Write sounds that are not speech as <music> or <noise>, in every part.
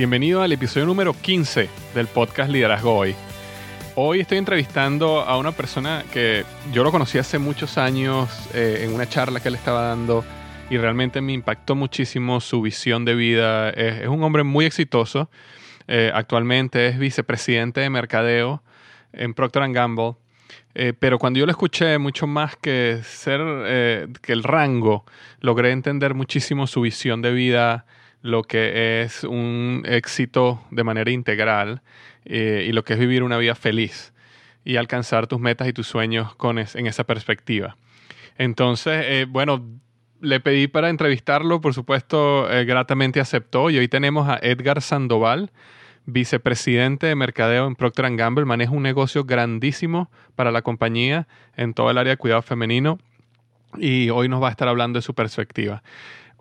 Bienvenido al episodio número 15 del podcast Liderazgo Hoy. Hoy estoy entrevistando a una persona que yo lo conocí hace muchos años eh, en una charla que él estaba dando y realmente me impactó muchísimo su visión de vida. Es, un hombre muy exitoso. Eh, actualmente es vicepresidente de mercadeo en Procter Gamble. Eh, pero cuando yo lo escuché, mucho más que ser que el rango, logré entender muchísimo su visión de vida, lo que es un éxito de manera integral eh, y lo que es vivir una vida feliz y alcanzar tus metas y tus sueños con es- en esa perspectiva. Entonces, eh, bueno, le pedí para entrevistarlo, por supuesto, eh, gratamente aceptó y hoy tenemos a Edgar Sandoval, vicepresidente de mercadeo en Procter Gamble, maneja un negocio grandísimo para la compañía en todo el área de cuidado femenino y hoy nos va a estar hablando de su perspectiva.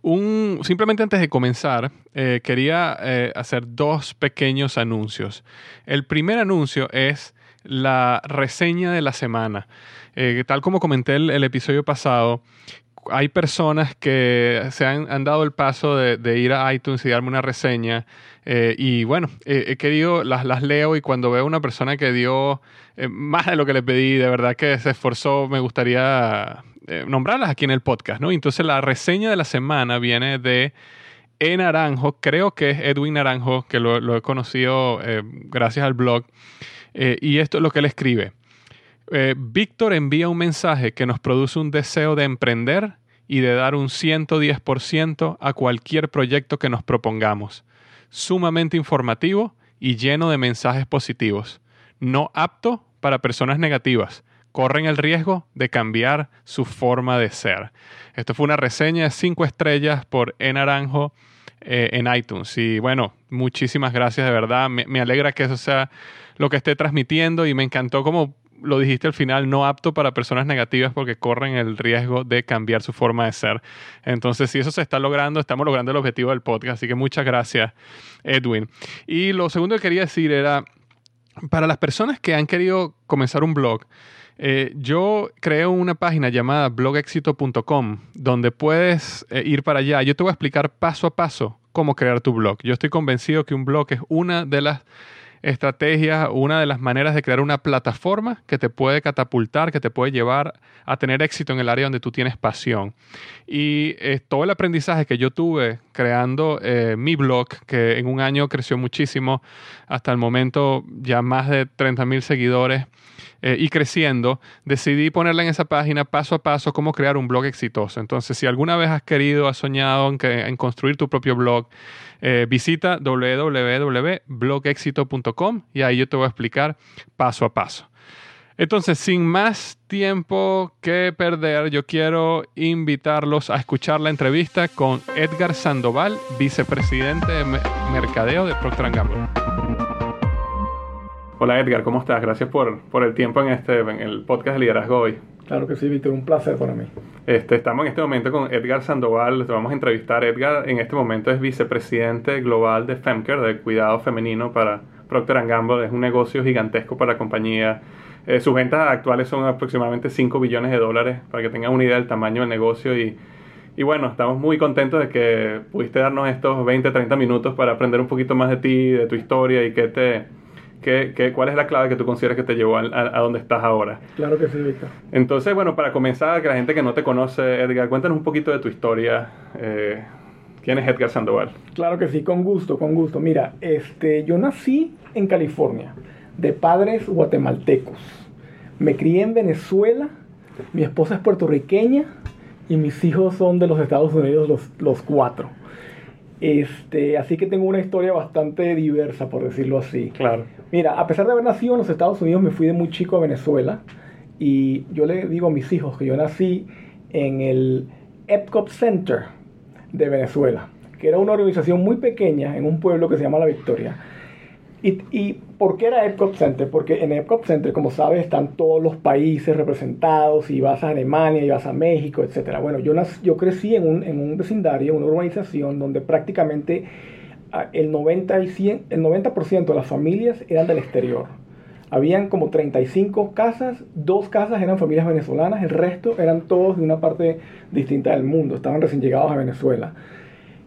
Un, simplemente antes de comenzar, eh, quería eh, hacer dos pequeños anuncios. El primer anuncio es la reseña de la semana. Eh, tal como comenté el, el episodio pasado, hay personas que se han, han dado el paso de, ir a iTunes y darme una reseña. eh, y bueno, he querido, las, las leo y cuando veo una persona que dio eh, más de lo que le pedí, de verdad que se esforzó, me gustaría eh, nombrarlas aquí en el podcast, ¿no? Entonces la reseña de la semana viene de E Naranjo, creo que es Edwin Naranjo, que lo, he conocido gracias al blog. Y esto es lo que él escribe. Víctor envía un mensaje que nos produce un deseo de emprender y de dar un 110% a cualquier proyecto que nos propongamos. Sumamente informativo y lleno de mensajes positivos. No apto para personas negativas. Corren el riesgo de cambiar su forma de ser. Esto fue una reseña de 5 estrellas por E Naranjo eh, en iTunes. Y bueno, muchísimas gracias de verdad. Me, me alegra que eso sea lo que esté transmitiendo y me encantó como lo dijiste al final, no apto para personas negativas porque corren el riesgo de cambiar su forma de ser. Entonces, si eso se está logrando, estamos logrando el objetivo del podcast. Así que muchas gracias, Edwin. Y lo segundo que quería decir era, para las personas que han querido comenzar un blog, eh, yo creo una página llamada blogexito.com donde puedes eh, ir para allá. Yo te voy a explicar paso a paso cómo crear tu blog. Yo estoy convencido que un blog es una de las estrategias, una de las maneras de crear una plataforma que te puede catapultar, que te puede llevar a tener éxito en el área donde tú tienes pasión. Y eh, todo el aprendizaje que yo tuve creando eh, mi blog, que en un año creció muchísimo, hasta el momento ya más de 30 mil seguidores. Eh, y creciendo, decidí ponerla en esa página paso a paso cómo crear un blog exitoso. Entonces, si alguna vez has querido, has soñado en, construir tu propio blog, eh, visita www.blogexito.com y ahí yo te voy a explicar paso a paso. Entonces, sin más tiempo que perder, yo quiero invitarlos a escuchar la entrevista con Edgar Sandoval, vicepresidente de Mercadeo de Procter Gamble. Hola Edgar, ¿cómo estás? Gracias por, por el tiempo en, este, el podcast de Liderazgo hoy. Claro que sí, Víctor, un placer para mí. Este, estamos en este momento con Edgar Sandoval, te vamos a entrevistar. Edgar en este momento es vicepresidente global de Femcare, de cuidado femenino para Procter Gamble. Es un negocio gigantesco para la compañía. Eh, sus ventas actuales son aproximadamente 5 billones de dólares, para que tengan una idea del tamaño del negocio. Y, y bueno, estamos muy contentos de que pudiste darnos estos 20, 30 minutos para aprender un poquito más de ti, de tu historia y qué te ¿Qué, cuál es la clave que tú consideras que te llevó a, a, donde estás ahora? Claro que sí, Víctor. Entonces, bueno, para comenzar, que la gente que no te conoce, Edgar, cuéntanos un poquito de tu historia. Eh, ¿Quién es Edgar Sandoval? Claro que sí, con gusto, con gusto. Mira, este, yo nací en California, de padres guatemaltecos. Me crié en Venezuela, mi esposa es puertorriqueña y mis hijos son de los Estados Unidos, los, los cuatro. Este, así que tengo una historia bastante diversa, por decirlo así. Claro. Mira, a pesar de haber nacido en los Estados Unidos, me fui de muy chico a Venezuela. Y yo le digo a mis hijos que yo nací en el Epcot Center de Venezuela, que era una organización muy pequeña en un pueblo que se llama La Victoria ¿Y, por qué era Epcot Center? Porque en Epcot Center, como sabes, están todos los países representados, y vas a Alemania, y vas a México, etc. Bueno, yo, yo crecí en un, en un vecindario, una urbanización, donde prácticamente ah, el 90, y el 90 de las familias eran del exterior. Habían como 35 casas, dos casas eran familias venezolanas, el resto eran todos de una parte distinta del mundo, estaban recién llegados a Venezuela.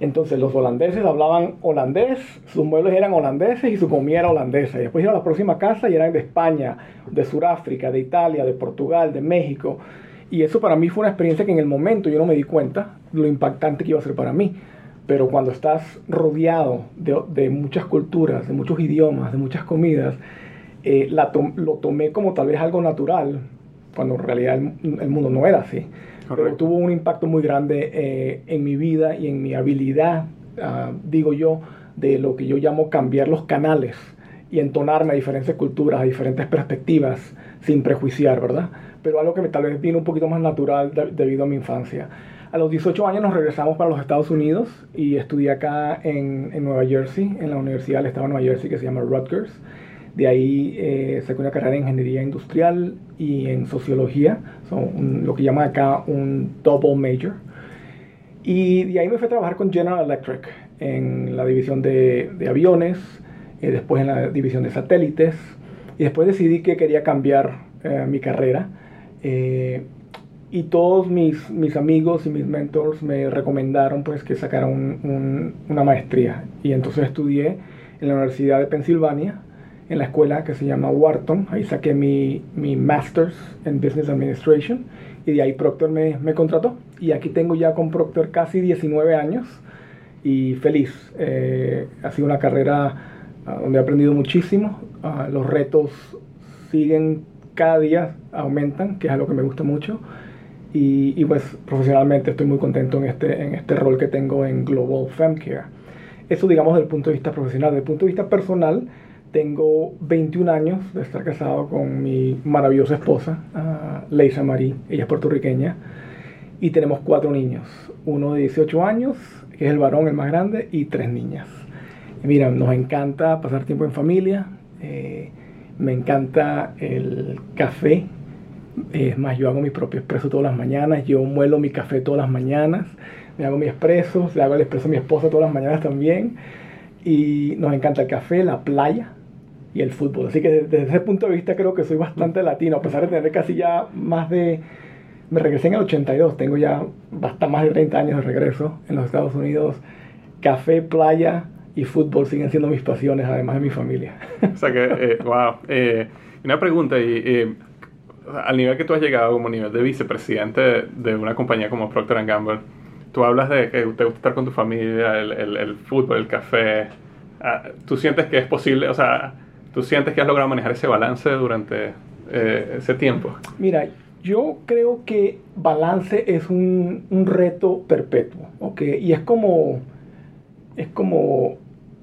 Entonces los holandeses hablaban holandés, sus muebles eran holandeses y su comida era holandesa. Y después iban a la próxima casa y eran de España, de Sudáfrica, de Italia, de Portugal, de México. Y eso para mí fue una experiencia que en el momento yo no me di cuenta lo impactante que iba a ser para mí. Pero cuando estás rodeado de, muchas culturas, de muchos idiomas, de muchas comidas, eh, lo tomé como tal vez algo natural, cuando en realidad el mundo no era así pero tuvo un impacto muy grande eh, en mi vida y en mi habilidad, ah, digo yo, de lo que yo llamo cambiar los canales y entonarme a diferentes culturas, a diferentes perspectivas, sin prejuiciar, ¿verdad? Pero algo que me, tal vez vino un poquito más natural debido a mi infancia. A los 18 años nos regresamos para los Estados Unidos y estudié acá en, en Nueva Jersey, en la Universidad del Estado de Nueva Jersey que se llama Rutgers. De ahí eh, saqué una carrera en ingeniería industrial y en sociología, son lo que llaman acá un double major. Y de ahí me fui a trabajar con General Electric en la división de, de aviones, eh, después en la división de satélites, y después decidí que quería cambiar eh, mi carrera. Eh, y todos mis, mis amigos y mis mentors me recomendaron pues que sacara un, una maestría. Y entonces estudié en la Universidad de Pensilvania en la escuela que se llama Wharton. Ahí saqué mi, mi Master's en Business Administration y de ahí Procter me, me, contrató. Y aquí tengo ya con Procter casi 19 años y feliz. Eh, ha sido una carrera ah, donde he aprendido muchísimo. Ah, los retos siguen cada día, aumentan, que es algo que me gusta mucho. Y, y, pues profesionalmente estoy muy contento en este, en este rol que tengo en Global Femcare. Eso digamos desde el punto de vista profesional. Desde el punto de vista personal, tengo 21 años de estar casado con mi maravillosa esposa, uh, Leisa Marie, ella es puertorriqueña, y tenemos cuatro niños, uno de 18 años, que es el varón, el más grande, y tres niñas. mira, nos encanta pasar tiempo en familia, eh, me encanta el café, es más, yo hago mi propio expreso todas las mañanas, yo muelo mi café todas las mañanas, me hago mi expreso, le hago el expreso a mi esposa todas las mañanas también, y nos encanta el café, la playa, y el fútbol. Así que desde ese punto de vista creo que soy bastante latino, a pesar de tener casi ya más de... Me regresé en el 82, tengo ya bastante más de 30 años de regreso en los Estados Unidos. Café, playa y fútbol siguen siendo mis pasiones, además de mi familia. O sea que, eh, <laughs> wow. Eh, una pregunta, y, eh, al nivel que tú has llegado como nivel de vicepresidente de una compañía como Procter Gamble, tú hablas de que te gusta estar con tu familia, el, el, el fútbol, el café. Ah, ¿Tú sientes que es posible, o sea, tú sientes que has logrado manejar ese balance durante eh, ese tiempo? Mira, yo creo que balance es un, un reto perpetuo, ¿ok? Y es como, es como,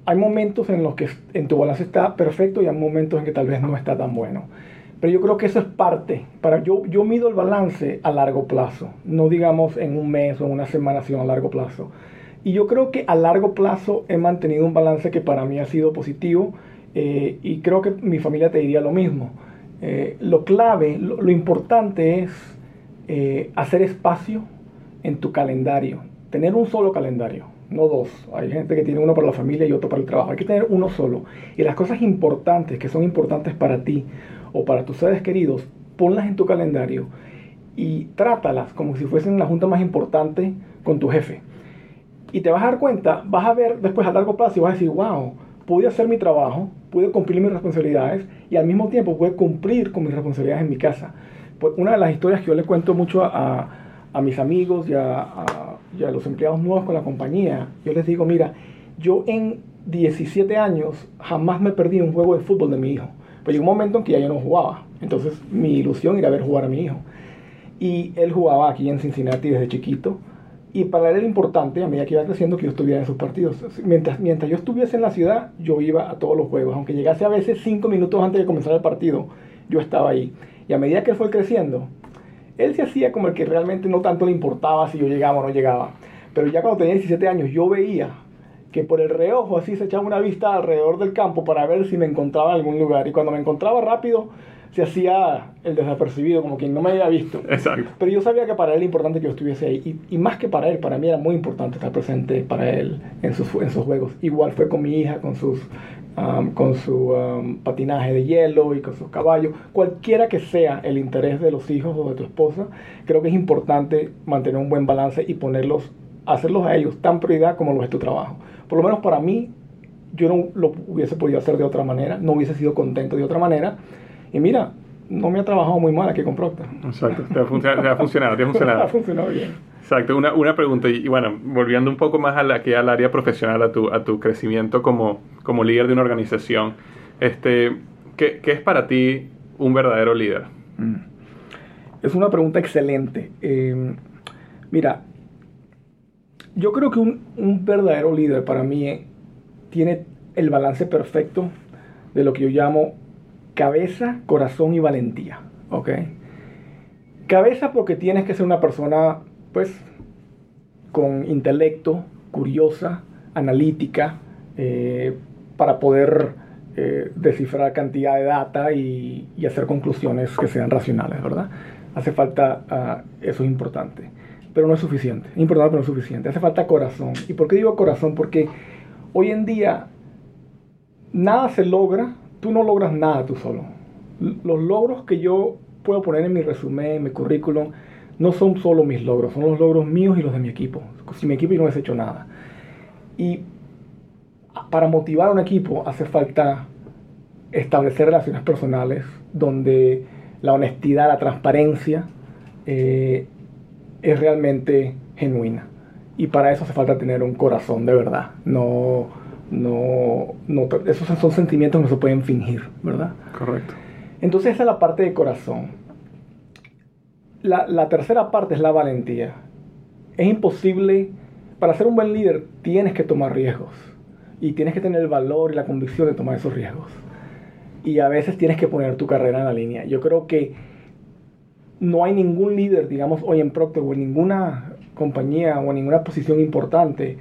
hay momentos en los que en tu balance está perfecto y hay momentos en que tal vez no está tan bueno. Pero yo creo que eso es parte. Para, yo, yo mido el balance a largo plazo, no digamos en un mes o en una semana, sino a largo plazo. Y yo creo que a largo plazo he mantenido un balance que para mí ha sido positivo eh, y creo que mi familia te diría lo mismo. Eh, lo clave, lo, lo importante es eh, hacer espacio en tu calendario, tener un solo calendario, no dos. Hay gente que tiene uno para la familia y otro para el trabajo. Hay que tener uno solo. Y las cosas importantes, que son importantes para ti o para tus seres queridos, ponlas en tu calendario y trátalas como si fuesen la junta más importante con tu jefe. Y te vas a dar cuenta, vas a ver después a largo plazo y vas a decir, wow, pude hacer mi trabajo, pude cumplir mis responsabilidades y al mismo tiempo pude cumplir con mis responsabilidades en mi casa. Pues una de las historias que yo le cuento mucho a, a mis amigos y a, a, y a los empleados nuevos con la compañía, yo les digo, mira, yo en 17 años jamás me perdí un juego de fútbol de mi hijo. Pero llegó un momento en que ya yo no jugaba. Entonces mi ilusión era ver jugar a mi hijo. Y él jugaba aquí en Cincinnati desde chiquito. Y para él era importante, a medida que iba creciendo, que yo estuviera en sus partidos. Mientras, mientras yo estuviese en la ciudad, yo iba a todos los juegos. Aunque llegase a veces cinco minutos antes de comenzar el partido, yo estaba ahí. Y a medida que él fue creciendo, él se hacía como el que realmente no tanto le importaba si yo llegaba o no llegaba. Pero ya cuando tenía 17 años, yo veía que por el reojo así se echaba una vista alrededor del campo para ver si me encontraba en algún lugar. Y cuando me encontraba rápido, se hacía el desapercibido, como quien no me había visto. Exacto. Pero yo sabía que para él era importante que yo estuviese ahí. Y, y más que para él, para mí era muy importante estar presente para él en sus, en sus juegos. Igual fue con mi hija, con, sus, um, con su um, patinaje de hielo y con sus caballos. Cualquiera que sea el interés de los hijos o de tu esposa, creo que es importante mantener un buen balance y ponerlos, hacerlos a ellos tan prioridad como lo es tu trabajo. Por lo menos para mí, yo no lo hubiese podido hacer de otra manera, no hubiese sido contento de otra manera. Y mira, no me ha trabajado muy mal aquí con Procter. Exacto, te ha, funcionado, te ha funcionado, te ha <laughs> funcionado. ha funcionado bien. Exacto, una, una pregunta, y, y, bueno, volviendo un poco más a la, aquí al área profesional, a tu, a tu crecimiento como, como líder de una organización, este, ¿qué, ¿qué, es para ti un verdadero líder? Mm. Es una pregunta excelente. Eh, mira, yo creo que un, un, verdadero líder para mí tiene el balance perfecto de lo que yo llamo cabeza, corazón y valentía. ¿Ok? Cabeza porque tienes que ser una persona, pues, con intelecto, curiosa, analítica, eh, para poder eh, descifrar cantidad de data y, hacer conclusiones que sean racionales, ¿verdad? Hace falta, uh, eso es importante, pero no es suficiente. Importante, pero no es suficiente. Hace falta corazón. ¿Y por qué digo corazón? Porque hoy en día nada se logra, tú no logras nada tú solo. Los logros que yo puedo poner en mi resumen, en mi currículum, no son solo mis logros, son los logros míos y los de mi equipo. Sin mi equipo yo no hubiese hecho nada. Y para motivar a un equipo hace falta establecer relaciones personales donde la honestidad, la transparencia eh, es realmente genuina. Y para eso hace falta tener un corazón de verdad. No, no, no, esos son sentimientos que no se pueden fingir, ¿verdad? Correcto. Entonces esa es la parte de corazón. La, la tercera parte es la valentía. Es imposible, para ser un buen líder tienes que tomar riesgos y tienes que tener el valor y la convicción de tomar esos riesgos. Y a veces tienes que poner tu carrera en la línea. Yo creo que no hay ningún líder, digamos, hoy en Procter o en ninguna compañía o en ninguna posición importante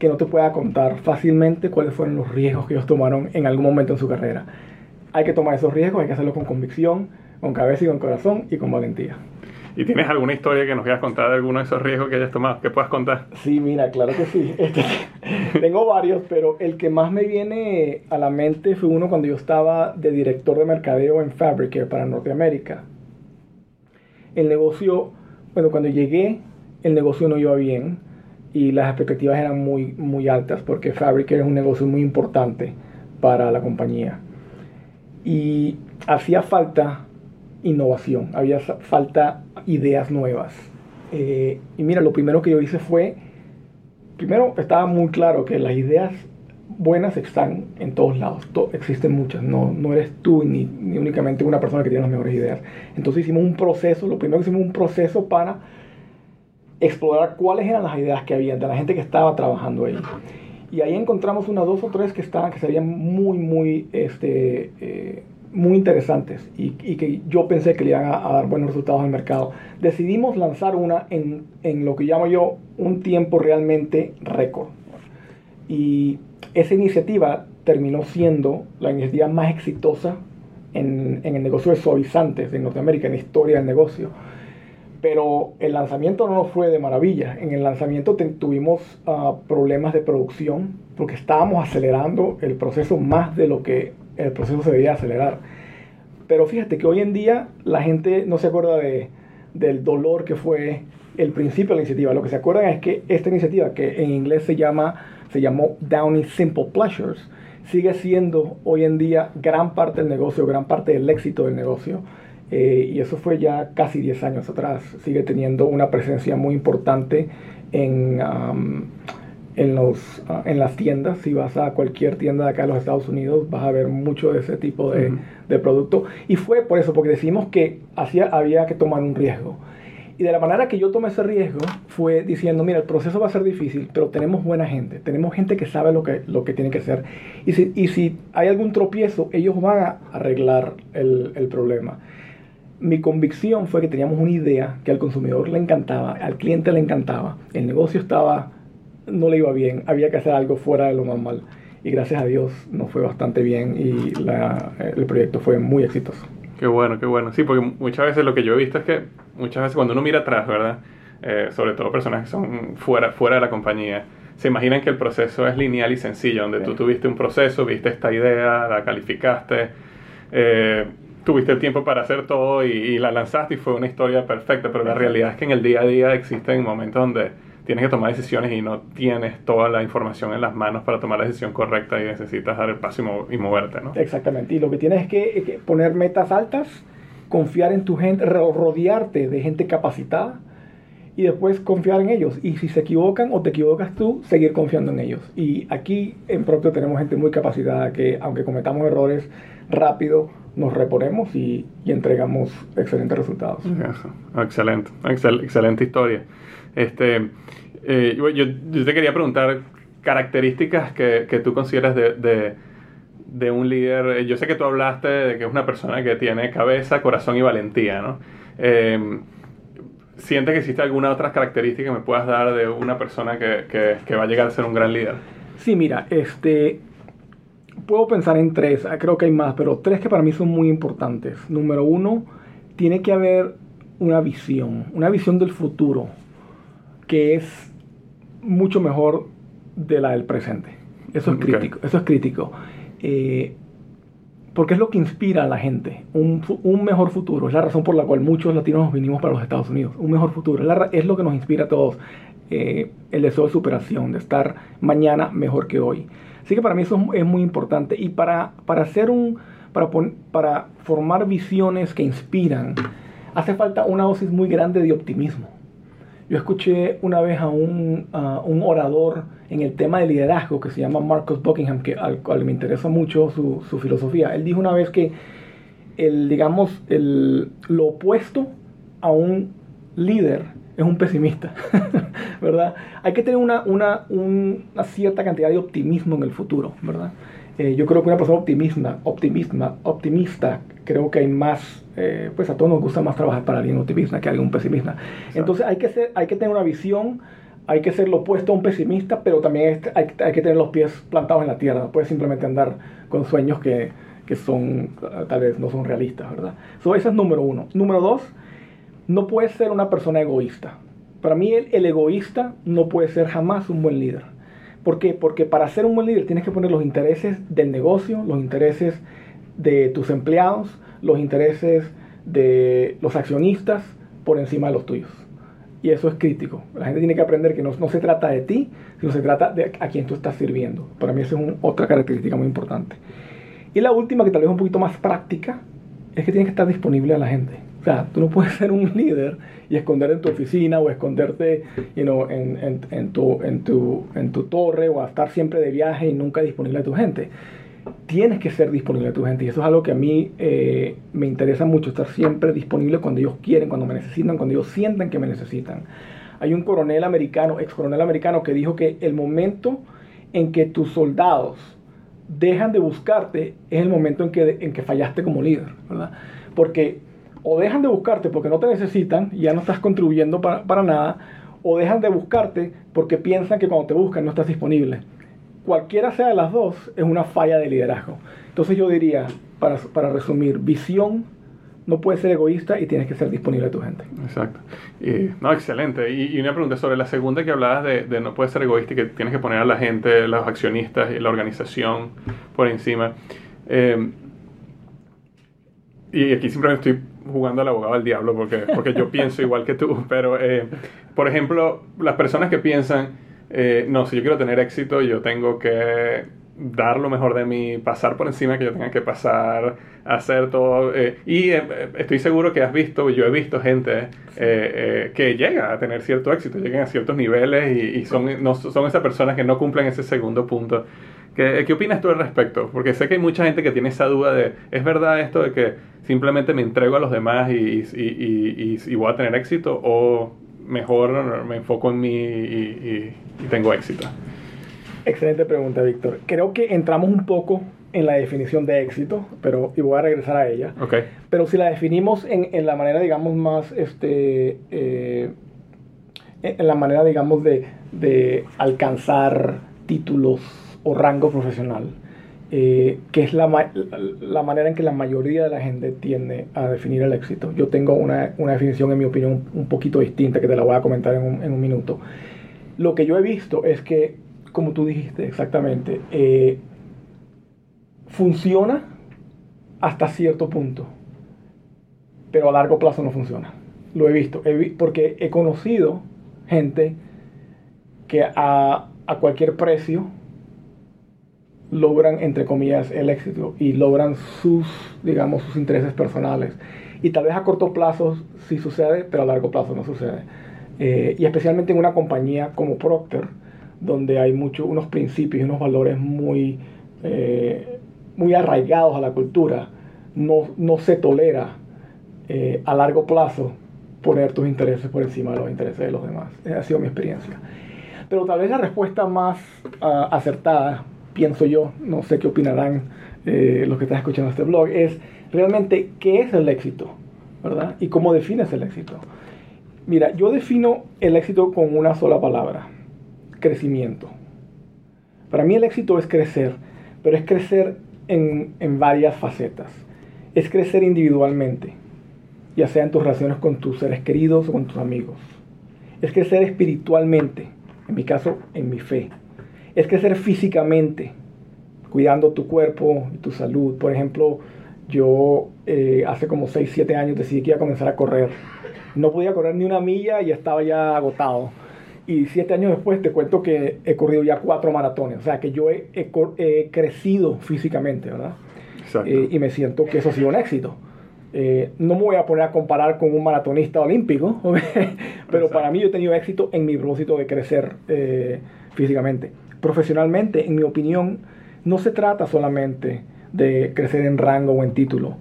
que no te pueda contar fácilmente cuáles fueron los riesgos que ellos tomaron en algún momento en su carrera. Hay que tomar esos riesgos, hay que hacerlo con convicción, con cabeza y con corazón y con valentía. ¿Y tienes alguna historia que nos quieras contar de alguno de esos riesgos que hayas tomado? ¿Qué puedas contar? Sí, mira, claro que sí. <laughs> Este, tengo varios, pero el que más me viene a la mente fue uno cuando yo estaba de director de mercadeo en Fabricare para Norteamérica. El negocio, bueno, cuando llegué, el negocio no iba bien. Y las expectativas eran muy, muy altas porque Fabric era un negocio muy importante para la compañía. Y hacía falta innovación, había falta ideas nuevas. Eh, y mira, lo primero que yo hice fue, primero estaba muy claro que las ideas buenas están en todos lados, existen muchas, no, no eres tú ni, ni, únicamente una persona que tiene las mejores ideas. Entonces hicimos un proceso, lo primero que hicimos un proceso para explorar cuáles eran las ideas que había de la gente que estaba trabajando ahí. Y ahí encontramos unas dos o tres que estaban, que serían muy, muy, este, eh, muy interesantes y, que yo pensé que le iban a, a, dar buenos resultados al mercado. Decidimos lanzar una en, en lo que llamo yo un tiempo realmente récord. Y esa iniciativa terminó siendo la iniciativa más exitosa en, en el negocio de suavizantes en Norteamérica, en la historia del negocio pero el lanzamiento no fue de maravilla. En el lanzamiento tuvimos uh, problemas de producción porque estábamos acelerando el proceso más de lo que el proceso se debía acelerar. Pero fíjate que hoy en día la gente no se acuerda de, del dolor que fue el principio de la iniciativa. Lo que se acuerdan es que esta iniciativa, que en inglés se, llama, se llamó Downey Simple Pleasures, sigue siendo hoy en día gran parte del negocio, gran parte del éxito del negocio. Eh, y eso fue ya casi 10 años atrás. Sigue teniendo una presencia muy importante en, um, en, los, uh, en las tiendas. Si vas a cualquier tienda de acá de los Estados Unidos, vas a ver mucho de ese tipo de, uh -huh. de producto. Y fue por eso, porque decimos que hacía, había que tomar un riesgo. Y de la manera que yo tomé ese riesgo fue diciendo, mira, el proceso va a ser difícil, pero tenemos buena gente, tenemos gente que sabe lo que, lo que tiene que hacer. Y si, y si hay algún tropiezo, ellos van a arreglar el, el problema mi convicción fue que teníamos una idea que al consumidor le encantaba, al cliente le encantaba, el negocio estaba, no le iba bien, había que hacer algo fuera de lo normal. Y gracias a Dios nos fue bastante bien y la, el proyecto fue muy exitoso. Qué bueno, qué bueno. Sí, porque muchas veces lo que yo he visto es que muchas veces cuando uno mira atrás, ¿verdad? Eh, sobre todo personas que son fuera, fuera de la compañía, se imaginan que el proceso es lineal y sencillo, donde sí. tú tuviste un proceso, viste esta idea, la calificaste. Eh, tuviste el tiempo para hacer todo y, y, la lanzaste y fue una historia perfecta, pero la realidad es que en el día a día existen momentos donde tienes que tomar decisiones y no tienes toda la información en las manos para tomar la decisión correcta y necesitas dar el paso y, mo y moverte, ¿no? Exactamente, y lo que tienes es que, que, poner metas altas, confiar en tu gente, rodearte de gente capacitada y después confiar en ellos. Y si se equivocan o te equivocas tú, seguir confiando en ellos. Y aquí en Propio tenemos gente muy capacitada que aunque cometamos errores rápido, nos reponemos y, y entregamos excelentes resultados. Excelente, excel, excelente historia. Este, eh, yo, yo, te quería preguntar características que, que tú consideras de, de, de, un líder. Yo sé que tú hablaste de que es una persona que tiene cabeza, corazón y valentía, ¿no? Eh, ¿Sientes que existe alguna otra característica que me puedas dar de una persona que, que, que va a llegar a ser un gran líder? Sí, mira, este, puedo pensar en tres, ah, creo que hay más, pero tres que para mí son muy importantes. Número uno, tiene que haber una visión, una visión del futuro que es mucho mejor de la del presente. Eso es okay. crítico, eso es crítico. Eh, porque es lo que inspira a la gente, un, un, mejor futuro. Es la razón por la cual muchos latinos nos vinimos para los Estados Unidos. Un mejor futuro. Es, la, es lo que nos inspira a todos. Eh, el deseo de superación, de estar mañana mejor que hoy. Así que para mí eso es muy importante. Y para, para hacer un. Para, para formar visiones que inspiran, hace falta una dosis muy grande de optimismo. Yo escuché una vez a un, uh, un orador en el tema de liderazgo que se llama Marcus Buckingham, que, al cual me interesa mucho su, su filosofía. Él dijo una vez que el, digamos, el, lo opuesto a un líder es un pesimista, <laughs> ¿verdad? Hay que tener una, una, una, cierta cantidad de optimismo en el futuro, ¿verdad? Eh, yo creo que una persona optimista, optimista, optimista creo que hay más, eh, pues a todos nos gusta más trabajar para alguien optimista que alguien pesimista. Entonces hay que, ser, hay que tener una visión, hay que ser lo opuesto a un pesimista, pero también hay, hay, que tener los pies plantados en la tierra, no puedes simplemente andar con sueños que, que son, tal vez no son realistas, ¿verdad? So, ese es número uno. Número dos, no puedes ser una persona egoísta. Para mí el, el, egoísta no puede ser jamás un buen líder. ¿Por qué? Porque para ser un buen líder tienes que poner los intereses del negocio, los intereses de tus empleados, los intereses de los accionistas por encima de los tuyos. Y eso es crítico. La gente tiene que aprender que no, no se trata de ti, sino se trata de a quien tú estás sirviendo. Para mí esa es otra característica muy importante. Y la última, que tal vez es un poquito más práctica, es que tienes que estar disponible a la gente. O sea, tú no puedes <laughs> ser un líder y esconder en tu oficina o esconderte you know, en, en, en, tu, en, tu, en tu torre o estar siempre de viaje y nunca disponible a tu gente. Tienes que ser disponible a tu gente y eso es algo que a mí eh, me interesa mucho, estar siempre disponible cuando ellos quieren, cuando me necesitan, cuando ellos sienten que me necesitan. Hay un coronel americano, ex coronel americano, que dijo que el momento en que tus soldados dejan de buscarte es el momento en que, en que fallaste como líder, ¿verdad? Porque o dejan de buscarte porque no te necesitan ya no estás contribuyendo para, para, nada, o dejan de buscarte porque piensan que cuando te buscan no estás disponible. Cualquiera sea de las dos es una falla de liderazgo. Entonces yo diría, para, para resumir, visión, no puedes ser egoísta y tienes que ser disponible a tu gente. Exacto. Y, no, excelente. Y, y, una pregunta sobre la segunda que hablabas de, no puedes ser egoísta y que tienes que poner a la gente, los accionistas y la organización por encima. Eh, y aquí simplemente estoy jugando al abogado del diablo porque, porque yo pienso igual que tú, <laughs> pero eh, por ejemplo, las personas que piensan, eh, no, si yo quiero tener éxito, yo tengo que dar lo mejor de mí, pasar por encima que yo tenga que pasar, hacer todo. Eh, y eh, estoy seguro que has visto, yo he visto gente que llega a tener cierto éxito, llegan a ciertos niveles y, y, son, no, son esas personas que no cumplen ese segundo punto. ¿Qué, ¿Qué opinas tú al respecto? Porque sé que hay mucha gente que tiene esa duda de, ¿es verdad esto de que simplemente me entrego a los demás y, y, y voy a tener éxito? ¿O mejor me enfoco en mí y tengo éxito? Excelente pregunta, Víctor. Creo que entramos un poco en la definición de éxito, pero y voy a regresar a ella. Okay. Pero si la definimos en, en la manera, digamos, más, este, eh, en la manera, digamos, de, de, alcanzar títulos o rango profesional, eh, que es la, la, manera en que la mayoría de la gente tiende a definir el éxito. Yo tengo una, una definición, en mi opinión, un poquito distinta, que te la voy a comentar en un, en un minuto. Lo que yo he visto es que como tú dijiste exactamente, eh, funciona hasta cierto punto, pero a largo plazo no funciona. Lo he visto, he vi porque he conocido gente que a, a, cualquier precio logran, entre comillas, el éxito y logran sus, digamos, sus intereses personales. Y tal vez a corto plazo sí sucede, pero a largo plazo no sucede. Eh, y especialmente en una compañía como Procter, donde hay mucho, unos principios y unos valores muy, eh, muy arraigados a la cultura, no, no se tolera eh, a largo plazo poner tus intereses por encima de los intereses de los demás. Esa ha sido mi experiencia. Pero tal vez la respuesta más uh, acertada, pienso yo, no sé qué opinarán eh, los que están escuchando este blog, es realmente qué es el éxito, ¿verdad? Y cómo defines el éxito. Mira, yo defino el éxito con una sola palabra, crecimiento. Para mí el éxito es crecer, pero es crecer en, en, varias facetas. Es crecer individualmente, ya sea en tus relaciones con tus seres queridos o con tus amigos. Es crecer espiritualmente, en mi caso, en mi fe. Es crecer físicamente, cuidando tu cuerpo y tu salud. Por ejemplo, yo eh, hace como 6, 7 años decidí que iba a comenzar a correr. No podía correr ni una milla y estaba ya agotado y siete años después te cuento que he corrido ya cuatro maratones. O sea, que yo he, he, he crecido físicamente, ¿verdad? Eh, y me siento que eso ha sido un éxito. Eh, no me voy a poner a comparar con un maratonista olímpico, <laughs> pero Exacto. para mí yo he tenido éxito en mi propósito de crecer eh, físicamente. Profesionalmente, en mi opinión, no se trata solamente de crecer en rango o en título,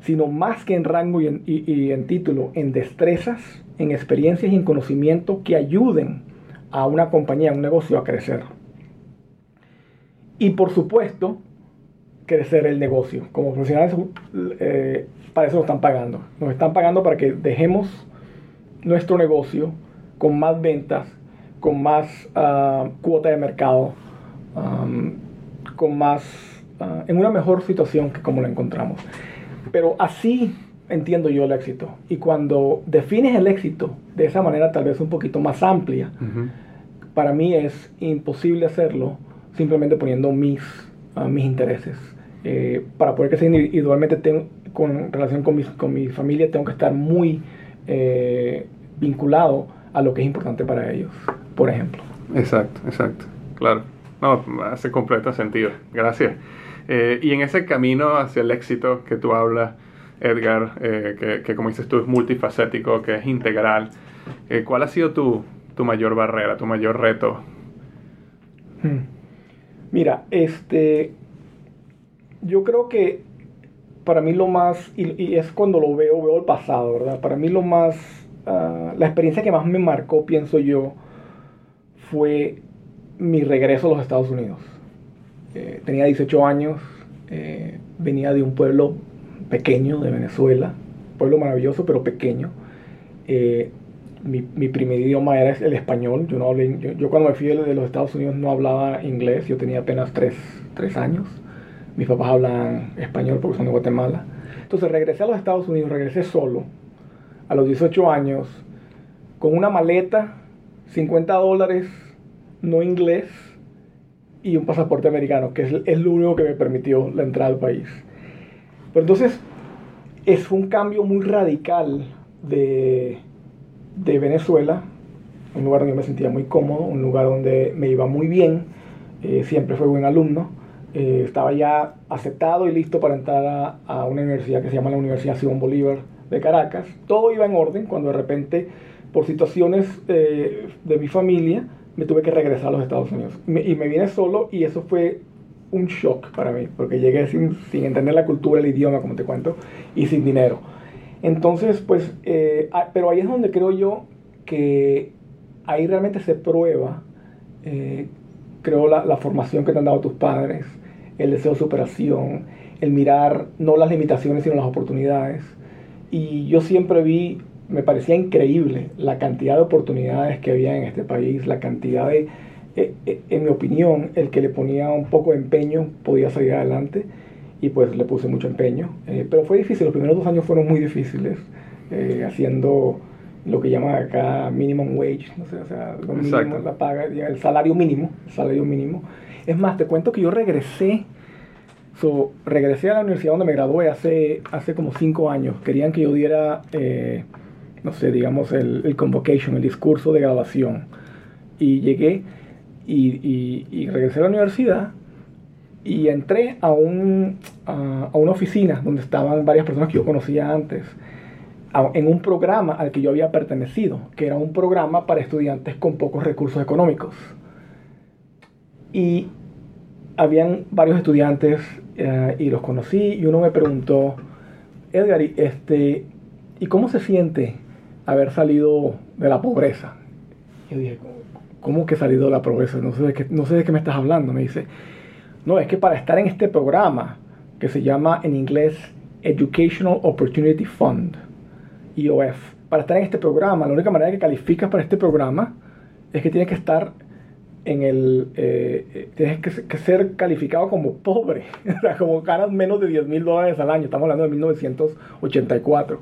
sino más que en rango y en, y, en título, en destrezas, en experiencias y en conocimiento que ayuden a una compañía, a un negocio a crecer. Y por supuesto, crecer el negocio. Como profesionales, eh, para eso nos están pagando. Nos están pagando para que dejemos nuestro negocio con más ventas, con más uh, cuota de mercado, con más, uh, en una mejor situación que como la encontramos. Pero así entiendo yo el éxito. Y cuando defines el éxito de esa manera tal vez un poquito más amplia, uh -huh. para mí es imposible hacerlo simplemente poniendo mis, uh, mis intereses. Eh, para poder crecer individualmente tengo, con relación con mi, con mi familia tengo que estar muy eh, vinculado a lo que es importante para ellos, por ejemplo. Exacto, exacto, claro. No, hace completo sentido. Gracias. Eh, y en ese camino hacia el éxito que tú hablas, Edgar, eh, que, que, como dices tú es multifacético, que es integral, eh, ¿cuál ha sido tu, tu, mayor barrera, tu mayor reto? Hmm. Mira, este, yo creo que para mí lo más, y, es cuando lo veo, veo el pasado, ¿verdad? Para mí lo más, uh, la experiencia que más me marcó, pienso yo, fue mi regreso a los Estados Unidos. Eh, tenía 18 años, eh, venía de un pueblo pequeño de Venezuela, pueblo maravilloso pero pequeño. Eh, mi, mi, primer idioma era el español, yo, no hablé, yo, yo, cuando me fui de los Estados Unidos no hablaba inglés, yo tenía apenas 3, 3 años, mis papás hablan español porque son de Guatemala. Entonces regresé a los Estados Unidos, regresé solo, a los 18 años, con una maleta, 50 dólares, no inglés, y un pasaporte americano, que es, es, lo único que me permitió la entrada al país. Pero entonces, es un cambio muy radical de, de Venezuela, un lugar donde me sentía muy cómodo, un lugar donde me iba muy bien, eh, siempre fui buen alumno, eh, estaba ya aceptado y listo para entrar a, a, una universidad que se llama la Universidad Simón Bolívar de Caracas. Todo iba en orden cuando de repente, por situaciones eh, de mi familia, me tuve que regresar a los Estados Unidos. Y me vine solo y eso fue un shock para mí, porque llegué sin, sin, entender la cultura, el idioma, como te cuento, y sin dinero. Entonces, pues, eh, pero ahí es donde creo yo que ahí realmente se prueba, eh, creo, la, la, formación que te han dado tus padres, el deseo de superación, el mirar no las limitaciones, sino las oportunidades. Y yo siempre vi me parecía increíble la cantidad de oportunidades que había en este país, la cantidad de, eh, eh, en mi opinión, el que le ponía un poco de empeño podía salir adelante y pues le puse mucho empeño. Eh, pero fue difícil, los primeros dos años fueron muy difíciles, eh, haciendo lo que llaman acá minimum wage, no sé, o sea, lo mínimo, la paga, el salario mínimo, el salario mínimo. Es más, te cuento que yo regresé So, regresé a la universidad donde me gradué hace, hace como cinco años. Querían que yo diera eh, no sé, digamos, el, el, convocation, el discurso de graduación. Y llegué y, y, y, regresé a la universidad y entré a, un, a, a, una oficina donde estaban varias personas que yo conocía antes, a, en un programa al que yo había pertenecido, que era un programa para estudiantes con pocos recursos económicos. Y habían varios estudiantes eh, y los conocí y uno me preguntó, Edgar, este, ¿y cómo se siente haber salido de la pobreza. Yo dije, ¿cómo que salido de la pobreza? No sé, de qué, no sé de qué me estás hablando. Me dice, no, es que para estar en este programa, que se llama en inglés Educational Opportunity Fund, EOF, para estar en este programa, la única manera que calificas para este programa es que tienes que estar en el, eh, tienes que, que, ser calificado como pobre, <laughs> o sea, como ganas menos de 10 mil dólares al año, estamos hablando de 1984.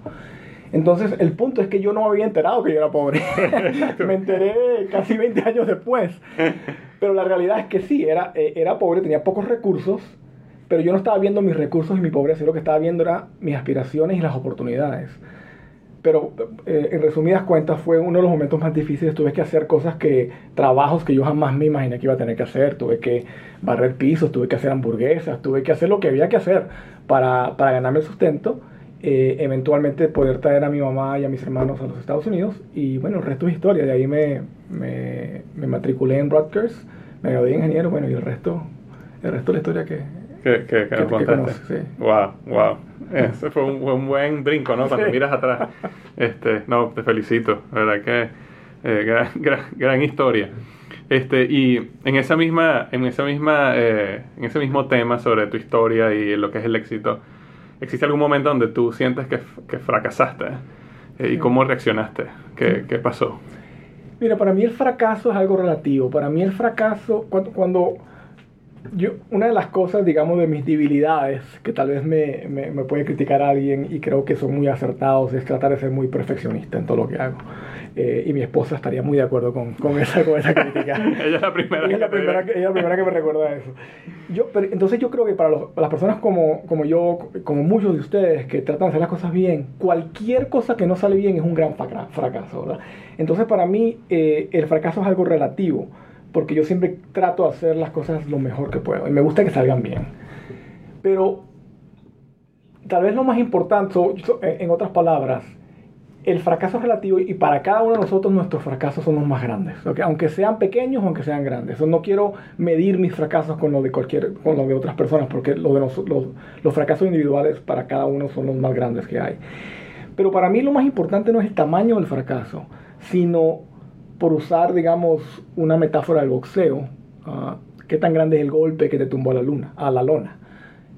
Entonces, el punto es que yo no me había enterado que yo era pobre. <laughs> me enteré casi 20 años después. Pero la realidad es que sí, era, eh, era pobre, tenía pocos recursos, pero yo no estaba viendo mis recursos y mi pobreza, lo que estaba viendo era mis aspiraciones y las oportunidades. Pero eh, en resumidas cuentas fue uno de los momentos más difíciles. Tuve que hacer cosas que, trabajos que yo jamás me imaginé que iba a tener que hacer. Tuve que barrer pisos, tuve que hacer hamburguesas, tuve que hacer lo que había que hacer para, para ganarme el sustento eh, eventualmente poder traer a mi mamá y a mis hermanos a los Estados Unidos. Y bueno, el resto es historia. De ahí me, me, me matriculé en Rutgers, me gradué de ingeniero, bueno, y el resto, el resto de la historia que, que, que, que, que conoces, sí. Wow, wow. <laughs> Ese fue un, un, buen brinco, ¿no? Cuando sí. miras atrás. Este, no, te felicito. La verdad que eh, gran, <laughs> gran, gran, historia. Este, y en esa misma, en esa misma, eh, en ese mismo tema sobre tu historia y lo que es el éxito, ¿Existe algún momento donde tú sientes que, que fracasaste? Eh, ¿Y cómo reaccionaste? ¿Qué, ¿Qué, pasó? Mira, para mí el fracaso es algo relativo. Para mí el fracaso, cuando, cuando yo, una de las cosas, digamos, de mis debilidades, que tal vez me, me, me, puede criticar alguien y creo que son muy acertados, es tratar de ser muy perfeccionista en todo lo que hago. Eh, y mi esposa estaría muy de acuerdo con, con, esa, con esa crítica. <laughs> ella es la primera, ella es la primera, que, ella es la primera que me recuerda eso. Yo, pero, entonces yo creo que para, los, para las personas como, como yo, como muchos de ustedes que tratan de hacer las cosas bien, cualquier cosa que no sale bien es un gran fracaso, ¿verdad? Entonces para mí eh, el fracaso es algo relativo porque yo siempre trato de hacer las cosas lo mejor que puedo y me gusta que salgan bien. Pero tal vez lo más importante, en otras palabras, el fracaso es relativo y para cada uno de nosotros nuestros fracasos son los más grandes, aunque sean pequeños o aunque sean grandes. no quiero medir mis fracasos con los de cualquier, con los de otras personas, porque los, de los, los fracasos individuales para cada uno son los más grandes que hay. Pero para mí lo más importante no es el tamaño del fracaso, sino por usar, digamos, una metáfora del boxeo, uh, qué tan grande es el golpe que te tumbó a la luna, a la lona.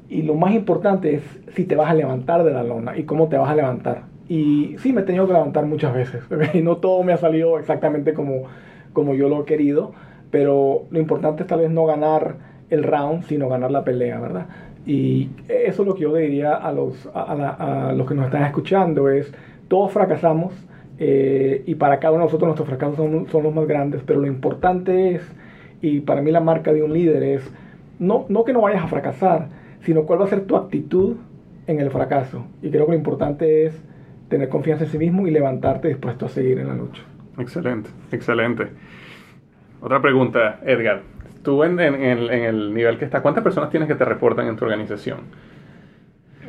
Y lo más importante es si te vas a levantar de la lona y cómo te vas a levantar. Y sí, me he tenido que levantar muchas veces. <laughs> y No todo me ha salido exactamente como, como yo lo he querido, pero lo importante es tal vez no ganar el round, sino ganar la pelea, ¿verdad? Y eso es lo que yo diría a los, a, a los que nos están escuchando, es todos fracasamos, eh, y para cada uno de nosotros nuestros fracasos son, son, los más grandes, pero lo importante es, y para mí la marca de un líder es, no, no que no vayas a fracasar, sino cuál va a ser tu actitud en el fracaso. Y creo que lo importante es tener confianza en sí mismo y levantarte dispuesto a seguir en la lucha. Excelente, excelente. Otra pregunta, Edgar. Tú en, en, en el nivel que está, ¿cuántas personas tienes que te reportan en tu organización?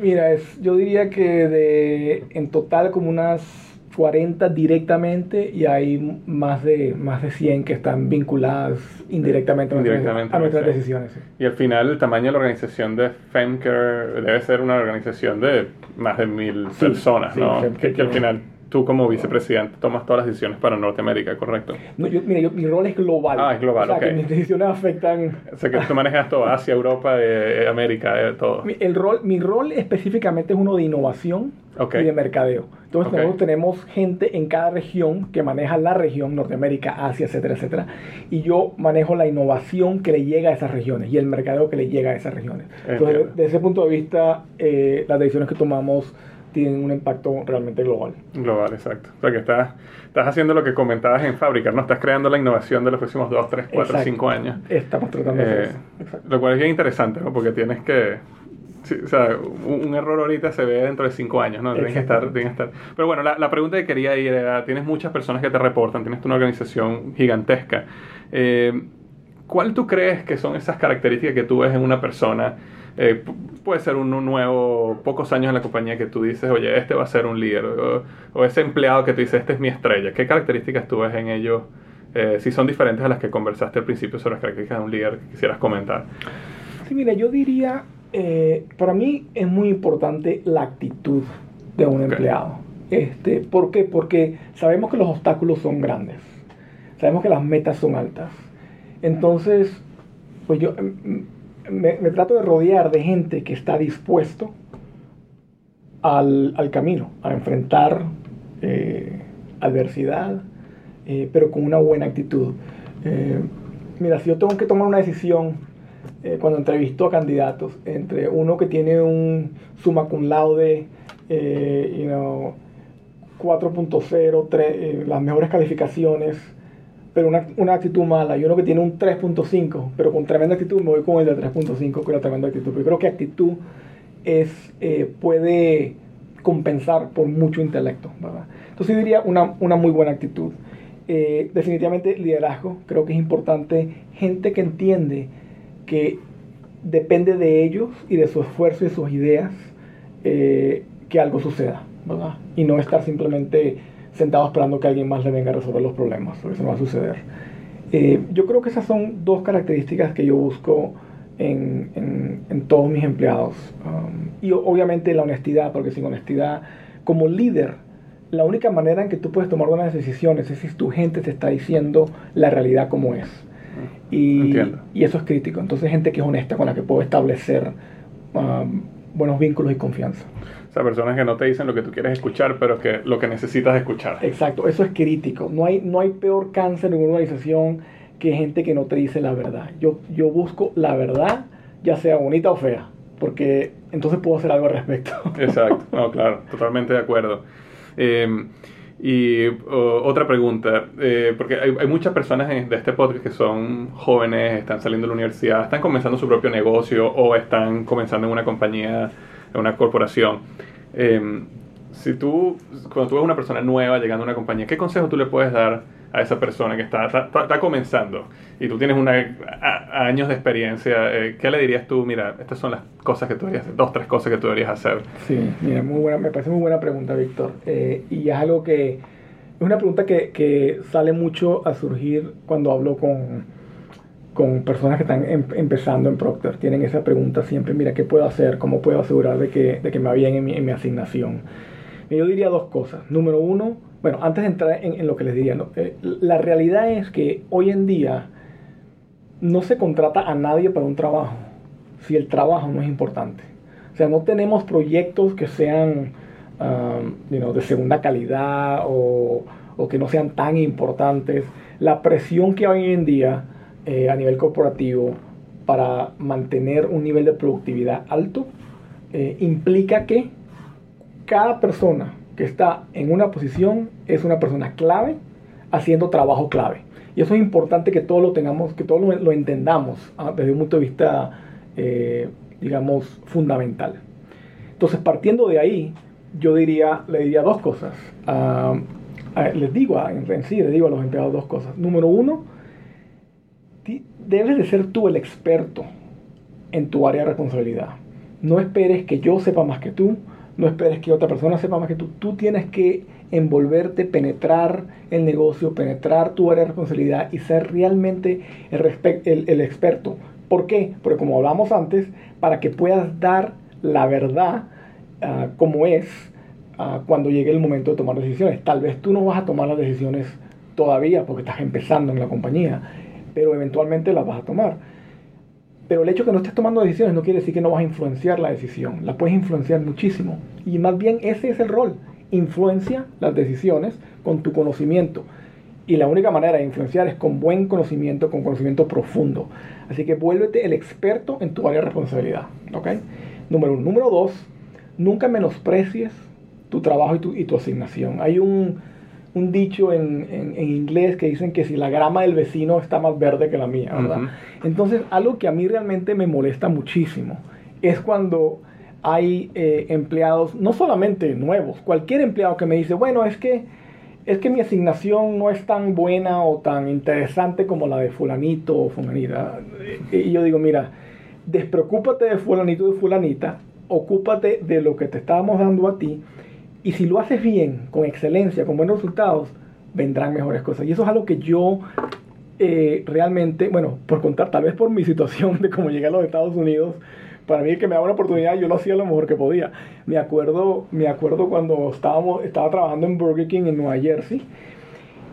Mira, es, yo diría que de, en total como unas 40 directamente y hay más de, más de 100 que están vinculadas indirectamente, a nuestras, decisiones. Y al final el tamaño de la organización de Femcare debe ser una organización de más de mil personas, ¿no? que, que, al final tú como vicepresidente tomas todas las decisiones para Norteamérica, ¿correcto? No, yo, mira, mi rol es global. Ah, es global, o sea, que mis decisiones afectan... O sea, que tú manejas todo, Asia, Europa, eh, América, eh, todo. Mi, el rol, mi rol específicamente es uno de innovación y de mercadeo. Entonces nosotros tenemos gente en cada región que maneja la región, Norteamérica, Asia, etcétera, etcétera. Y yo manejo la innovación que le llega a esas regiones y el mercadeo que le llega a esas regiones. Entonces, desde ese punto de vista, eh, las decisiones que tomamos tienen un impacto realmente global. Global, exacto. O sea que estás, estás haciendo lo que comentabas en fábrica, ¿no? Estás creando la innovación de los próximos 2, 3, 4, 5 años. Estamos tratando de eh, eso. Lo cual es bien interesante, ¿no? Porque tienes que... o sea, un, error ahorita se ve dentro de 5 años, ¿no? Tienes que, estar, tienes que estar... Pero bueno, la, la, pregunta que quería ir era, tienes muchas personas que te reportan, tienes una organización gigantesca. Eh, ¿Cuál tú crees que son esas características que tú ves en una persona eh, puede ser un nuevo, pocos años en la compañía que tú dices, oye, este va a ser un líder, o, ese empleado que tú dices, este es mi estrella. ¿Qué características tú ves en ellos? Eh, si son diferentes a las que conversaste al principio sobre las características de un líder que quisieras comentar. Sí, mira, yo diría, eh, para mí es muy importante la actitud de un empleado. Este, ¿Por qué? Porque sabemos que los obstáculos son grandes, sabemos que las metas son altas. Entonces, pues yo me, trato de rodear de gente que está dispuesto al, camino, a enfrentar eh, adversidad, eh, pero con una buena actitud. Eh, mira, si yo tengo que tomar una decisión cuando entrevisto a candidatos entre uno que tiene un summa cum laude, you know, 4.0, las mejores calificaciones, pero una, una, actitud mala. Yo uno que tiene un 3.5, pero con tremenda actitud, me voy con el de 3.5 con la tremenda actitud. Yo creo que actitud es, eh, puede compensar por mucho intelecto. ¿verdad? Entonces yo diría una, una muy buena actitud. Eh, definitivamente liderazgo, creo que es importante gente que entiende que depende de ellos y de su esfuerzo y sus ideas eh, que algo suceda, ¿verdad? Y no estar simplemente sentado esperando que alguien más le venga a resolver los problemas, porque eso no va a suceder. Eh, yo creo que esas son dos características que yo busco en, en, todos mis empleados. Um, y obviamente la honestidad, porque sin honestidad, como líder, la única manera en que tú puedes tomar buenas decisiones es si tu gente te está diciendo la realidad como es. Y, y eso es crítico. Entonces, gente que es honesta con la que puedo establecer um, buenos vínculos y confianza. O sea, personas que no te dicen lo que tú quieres escuchar, pero que lo que necesitas escuchar. Exacto, eso es crítico. No hay, no hay peor cáncer en una organización que gente que no te dice la verdad. Yo, yo busco la verdad, ya sea bonita o fea, porque entonces puedo hacer algo al respecto. <laughs> Exacto, no, claro, totalmente de acuerdo. Eh, y otra pregunta, eh, porque hay, hay, muchas personas de este podcast que son jóvenes, están saliendo de la universidad, están comenzando su propio negocio o están comenzando en una compañía, en una corporación. Eh, si tú, cuando tú ves una persona nueva llegando a una compañía, ¿qué consejo tú le puedes dar a esa persona que está, está, comenzando y tú tienes una, años de experiencia? Eh, ¿Qué le dirías tú? Mira, estas son las cosas que tú deberías hacer, dos, tres cosas que tú deberías hacer. Sí, mira, muy buena, me parece muy buena pregunta, Víctor. Eh, y es algo que, es una pregunta que, que, sale mucho a surgir cuando hablo con, con personas que están em, empezando en Procter. Tienen esa pregunta siempre, mira, ¿qué puedo hacer? ¿Cómo puedo asegurar de que, de que me va bien en mi, en mi asignación? Yo diría dos cosas. Número uno, bueno, antes de entrar en, lo que les diría, eh, la realidad es que hoy en día no se contrata a nadie para un trabajo si el trabajo no es importante. O sea, no tenemos proyectos que sean um, de segunda calidad o, que no sean tan importantes. La presión que hay hoy en día eh, a nivel corporativo para mantener un nivel de productividad alto eh, implica que cada persona que está en una posición es una persona clave haciendo trabajo clave. Y eso es importante que todos lo tengamos, que todos lo, entendamos ¿ah? desde un punto de vista, eh, digamos, fundamental. Entonces, partiendo de ahí, yo diría, le diría dos cosas. les digo en sí, les digo a los empleados dos cosas. Número uno, debes de ser tú el experto en tu área de responsabilidad. No esperes que yo sepa más que tú, no esperes que otra persona sepa más que tú. Tú tienes que envolverte, penetrar el negocio, penetrar tu área de responsabilidad y ser realmente el, el, experto. ¿Por qué? Porque como hablamos antes, para que puedas dar la verdad ah, como es ah, cuando llegue el momento de tomar decisiones. Tal vez tú no vas a tomar las decisiones todavía porque estás empezando en la compañía, pero eventualmente las vas a tomar. Pero el hecho de que no estés tomando decisiones no quiere decir que no vas a influenciar la decisión. La puedes influenciar muchísimo. Y más bien ese es el rol. Influencia las decisiones con tu conocimiento. Y la única manera de influenciar es con buen conocimiento, con conocimiento profundo. Así que vuélvete el experto en tu área de responsabilidad. ¿ok? Número uno. Número dos, nunca menosprecies tu trabajo y tu, y tu asignación. Hay un, un dicho en, en, inglés que dicen que si la grama del vecino está más verde que la mía, ¿verdad? Entonces, algo que a mí realmente me molesta muchísimo es cuando hay eh, empleados, no solamente nuevos, cualquier empleado que me dice, bueno, es que, es que mi asignación no es tan buena o tan interesante como la de fulanito o fulanita. Y yo digo, mira, despreocúpate de fulanito y de fulanita, ocúpate de lo que te estábamos dando a ti y si lo haces bien, con excelencia, con buenos resultados, vendrán mejores cosas. Y eso es algo que yo eh, realmente, bueno, por contar, tal vez por mi <laughs> situación de cómo llegué a los Estados Unidos, para mí que me daba una oportunidad, yo lo hacía lo mejor que podía. Me acuerdo, me acuerdo cuando estábamos, estaba trabajando en Burger King en Nueva Jersey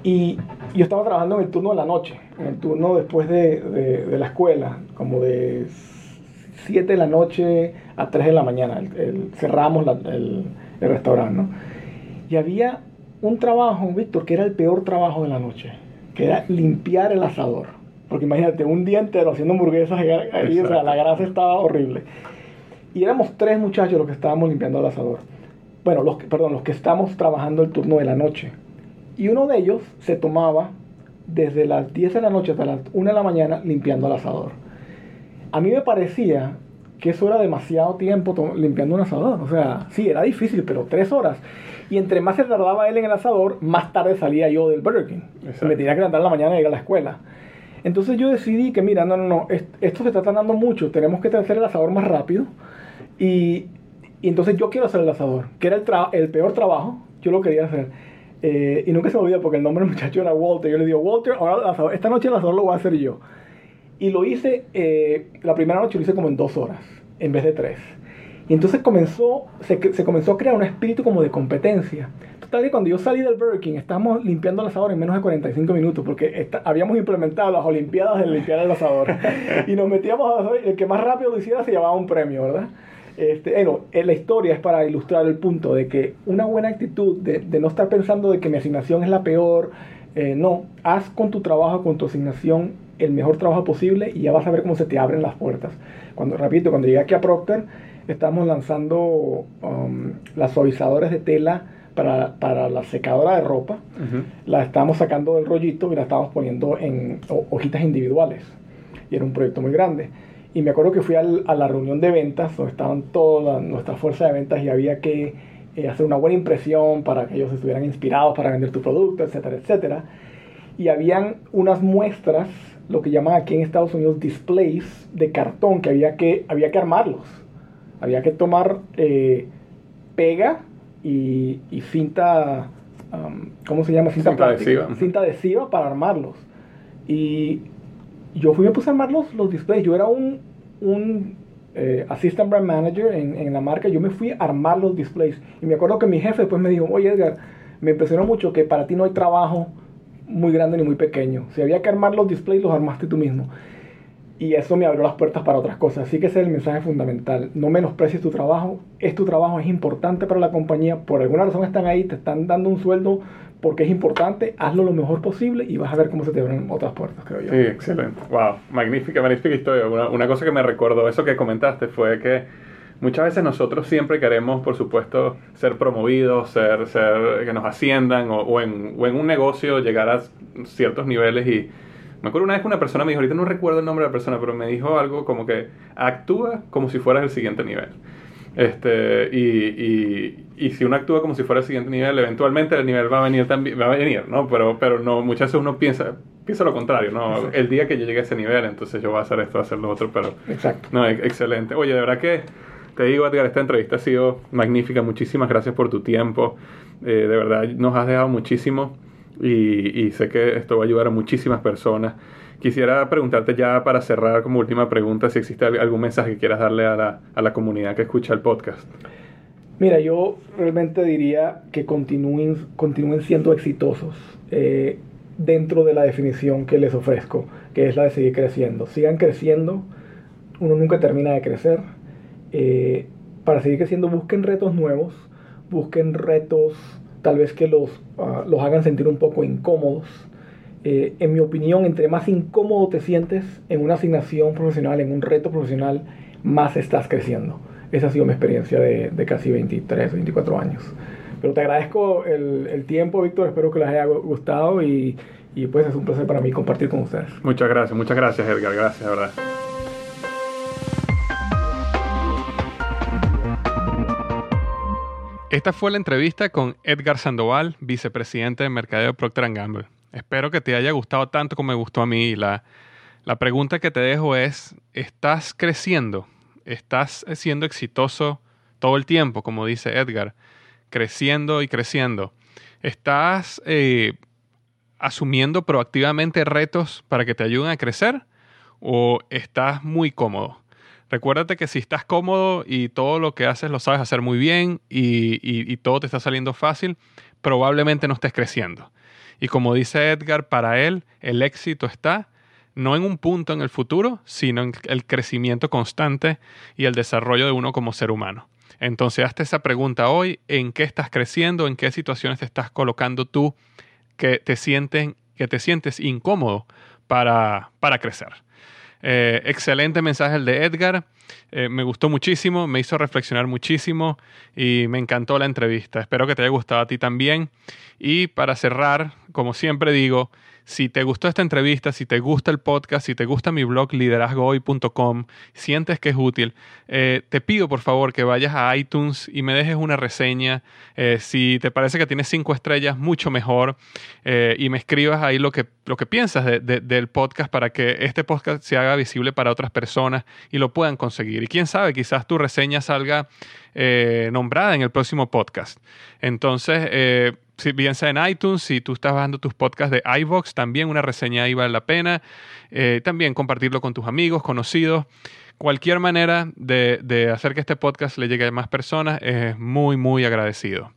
y yo estaba trabajando en el turno de la noche, en el turno después de, de, la escuela, como de 7 de la noche a 3 de la mañana. cerramos la, el, el restaurante, ¿no? Y había un trabajo, Víctor, que era el peor trabajo de la noche, que era limpiar el asador. Porque imagínate, un día entero haciendo hamburguesas ahí, o sea, la grasa estaba horrible. Y éramos tres muchachos los que estábamos limpiando el asador. Bueno, los que, perdón, los que estábamos trabajando el turno de la noche. Y uno de ellos se tomaba desde las 10 de la noche hasta las 1 de la mañana limpiando el asador. A mí me parecía que eso era demasiado tiempo limpiando un asador. O sea, sí, era difícil, pero tres horas. Y entre más se tardaba él en el asador, más tarde salía yo del Burger King. Me tenía que levantar en la mañana y ir a la escuela. Entonces yo decidí que, mira, no, no, no, esto se está tardando mucho, tenemos que hacer el asador más rápido. Y, y entonces yo quiero hacer el asador, que era el, el peor trabajo, yo lo quería hacer. Eh, y nunca se me olvida porque el nombre del muchacho era Walter. Yo le digo, Walter, ahora esta noche el asador lo voy a hacer yo. Y lo hice, eh, la primera noche lo hice como en dos horas, en vez de tres. Y entonces comenzó, se, se, comenzó a crear un espíritu como de competencia. Total que cuando yo salí del Burger King, estábamos limpiando el asador en menos de 45 minutos, porque habíamos implementado las Olimpiadas de limpiar el asador. <laughs> y nos metíamos a el que más rápido lo hiciera se llevaba un premio, ¿verdad? Este, bueno, la historia es para ilustrar el punto de que una buena actitud de, de no estar pensando de que mi asignación es la peor, Eh, no, haz con tu trabajo, con tu asignación, el mejor trabajo posible y ya vas a ver cómo se te abren las puertas. Cuando, repito, cuando llegué aquí a Procter, estamos lanzando um, las suavizadores de tela para, para, la secadora de ropa. La estábamos sacando del rollito y la estábamos poniendo en hojitas individuales. Y era un proyecto muy grande. Y me acuerdo que fui a la reunión de ventas, donde estaban toda nuestra fuerza de ventas y había que eh, hacer una buena impresión para que ellos estuvieran inspirados para vender tu producto, etcétera, etcétera. Y habían unas muestras, lo que llaman aquí en Estados Unidos displays de cartón, que había que, había que armarlos. Había que tomar eh, pega y, cinta, ¿cómo se llama? Cinta, adhesiva. Cinta adhesiva para armarlos. Y yo fui a puse a armar los, displays. Yo era un, un eh, assistant brand manager en, en, la marca. Yo me fui a armar los displays. Y me acuerdo que mi jefe después me dijo, oye Edgar, me impresionó mucho que para ti no hay trabajo muy grande ni muy pequeño. Si había que armar los displays, los armaste tú mismo. Y eso me abrió las puertas para otras cosas. Así que ese es el mensaje fundamental. No menosprecies tu trabajo. Es tu trabajo, es importante para la compañía. Por alguna razón están ahí, te están dando un sueldo porque es importante. Hazlo lo mejor posible y vas a ver cómo se te abren otras puertas, creo yo. Sí, excelente. Wow, magnífica, magnífica historia. Una, una cosa que me recordó, eso que comentaste, fue que muchas veces nosotros siempre queremos, por supuesto, ser promovidos, ser, ser que nos asciendan o, o, en, o en un negocio llegar a ciertos niveles y me acuerdo una vez que una persona me dijo, ahorita no recuerdo el nombre de la persona, pero me dijo algo como que actúa como si fueras el siguiente nivel. Este, y, y, si uno actúa como si fuera el siguiente nivel, eventualmente el nivel va a venir también, va a venir, ¿no? Pero, pero no, muchas veces uno piensa, piensa lo contrario, ¿no? El día que yo llegue a ese nivel, entonces yo voy a hacer esto, voy a hacer lo otro, pero... Exacto. No, excelente. Oye, de verdad que te digo, Edgar, esta entrevista ha sido magnífica. Muchísimas gracias por tu tiempo. Eh, de verdad, nos has dejado muchísimo y, sé que esto va a ayudar a muchísimas personas. Quisiera preguntarte ya para cerrar como última pregunta si existe algún mensaje que quieras darle a la, a la comunidad que escucha el podcast. Mira, yo realmente diría que continúen, continúen siendo exitosos eh, dentro de la definición que les ofrezco, que es la de seguir creciendo. Sigan creciendo, uno nunca termina de crecer. Eh, para seguir creciendo, busquen retos nuevos, busquen retos tal vez que los, ah, los hagan sentir un poco incómodos. Eh, en mi opinión, entre más incómodo te sientes en una asignación profesional, en un reto profesional, más estás creciendo. Esa ha sido mi experiencia de, de casi 23, 24 años. Pero te agradezco el, el tiempo, Víctor. Espero que les haya gustado y, y pues es un placer para mí compartir con ustedes. Muchas gracias, muchas gracias, Edgar. Gracias, verdad. Esta fue la entrevista con Edgar Sandoval, vicepresidente de Mercadeo de Procter Gamble. Espero que te haya gustado tanto como me gustó a mí. La, la pregunta que te dejo es, ¿estás creciendo? ¿Estás siendo exitoso todo el tiempo, como dice Edgar? Creciendo y creciendo. ¿Estás eh, asumiendo proactivamente retos para que te ayuden a crecer? ¿O estás muy cómodo? Recuérdate que si estás cómodo y todo lo que haces lo sabes hacer muy bien y, todo te está saliendo fácil, probablemente no estés creciendo. Y como dice Edgar, para él el éxito está no en un punto en el futuro, sino en el crecimiento constante y el desarrollo de uno como ser humano. Entonces, hazte esa pregunta hoy, ¿en qué estás creciendo? ¿En qué situaciones te estás colocando tú que te, sienten, que te sientes incómodo para, para crecer? Eh, excelente mensaje el de Edgar. Eh, me gustó muchísimo, me hizo reflexionar muchísimo y me encantó la entrevista. Espero que te haya gustado a ti también. Y para cerrar, como siempre digo, si te gustó esta entrevista, si te gusta el podcast, si te gusta mi blog liderazgohoy.com, sientes que es útil, eh, te pido por favor que vayas a iTunes y me dejes una reseña. Eh, si te parece que tienes cinco estrellas, mucho mejor. Eh, y me escribas ahí lo que, lo que piensas del podcast para que este podcast se haga visible para otras personas y lo puedan conseguir. Y quién sabe, quizás tu reseña salga nombrada en el próximo podcast. Entonces, si bien sea en iTunes, si tú estás bajando tus podcasts de iVox, también una reseña ahí vale la pena. Eh, también compartirlo con tus amigos, conocidos. Cualquier manera de, de, hacer que este podcast le llegue a más personas es muy, muy agradecido.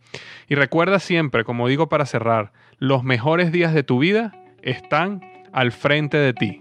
Y recuerda siempre, como digo para cerrar, los mejores días de tu vida están al frente de ti.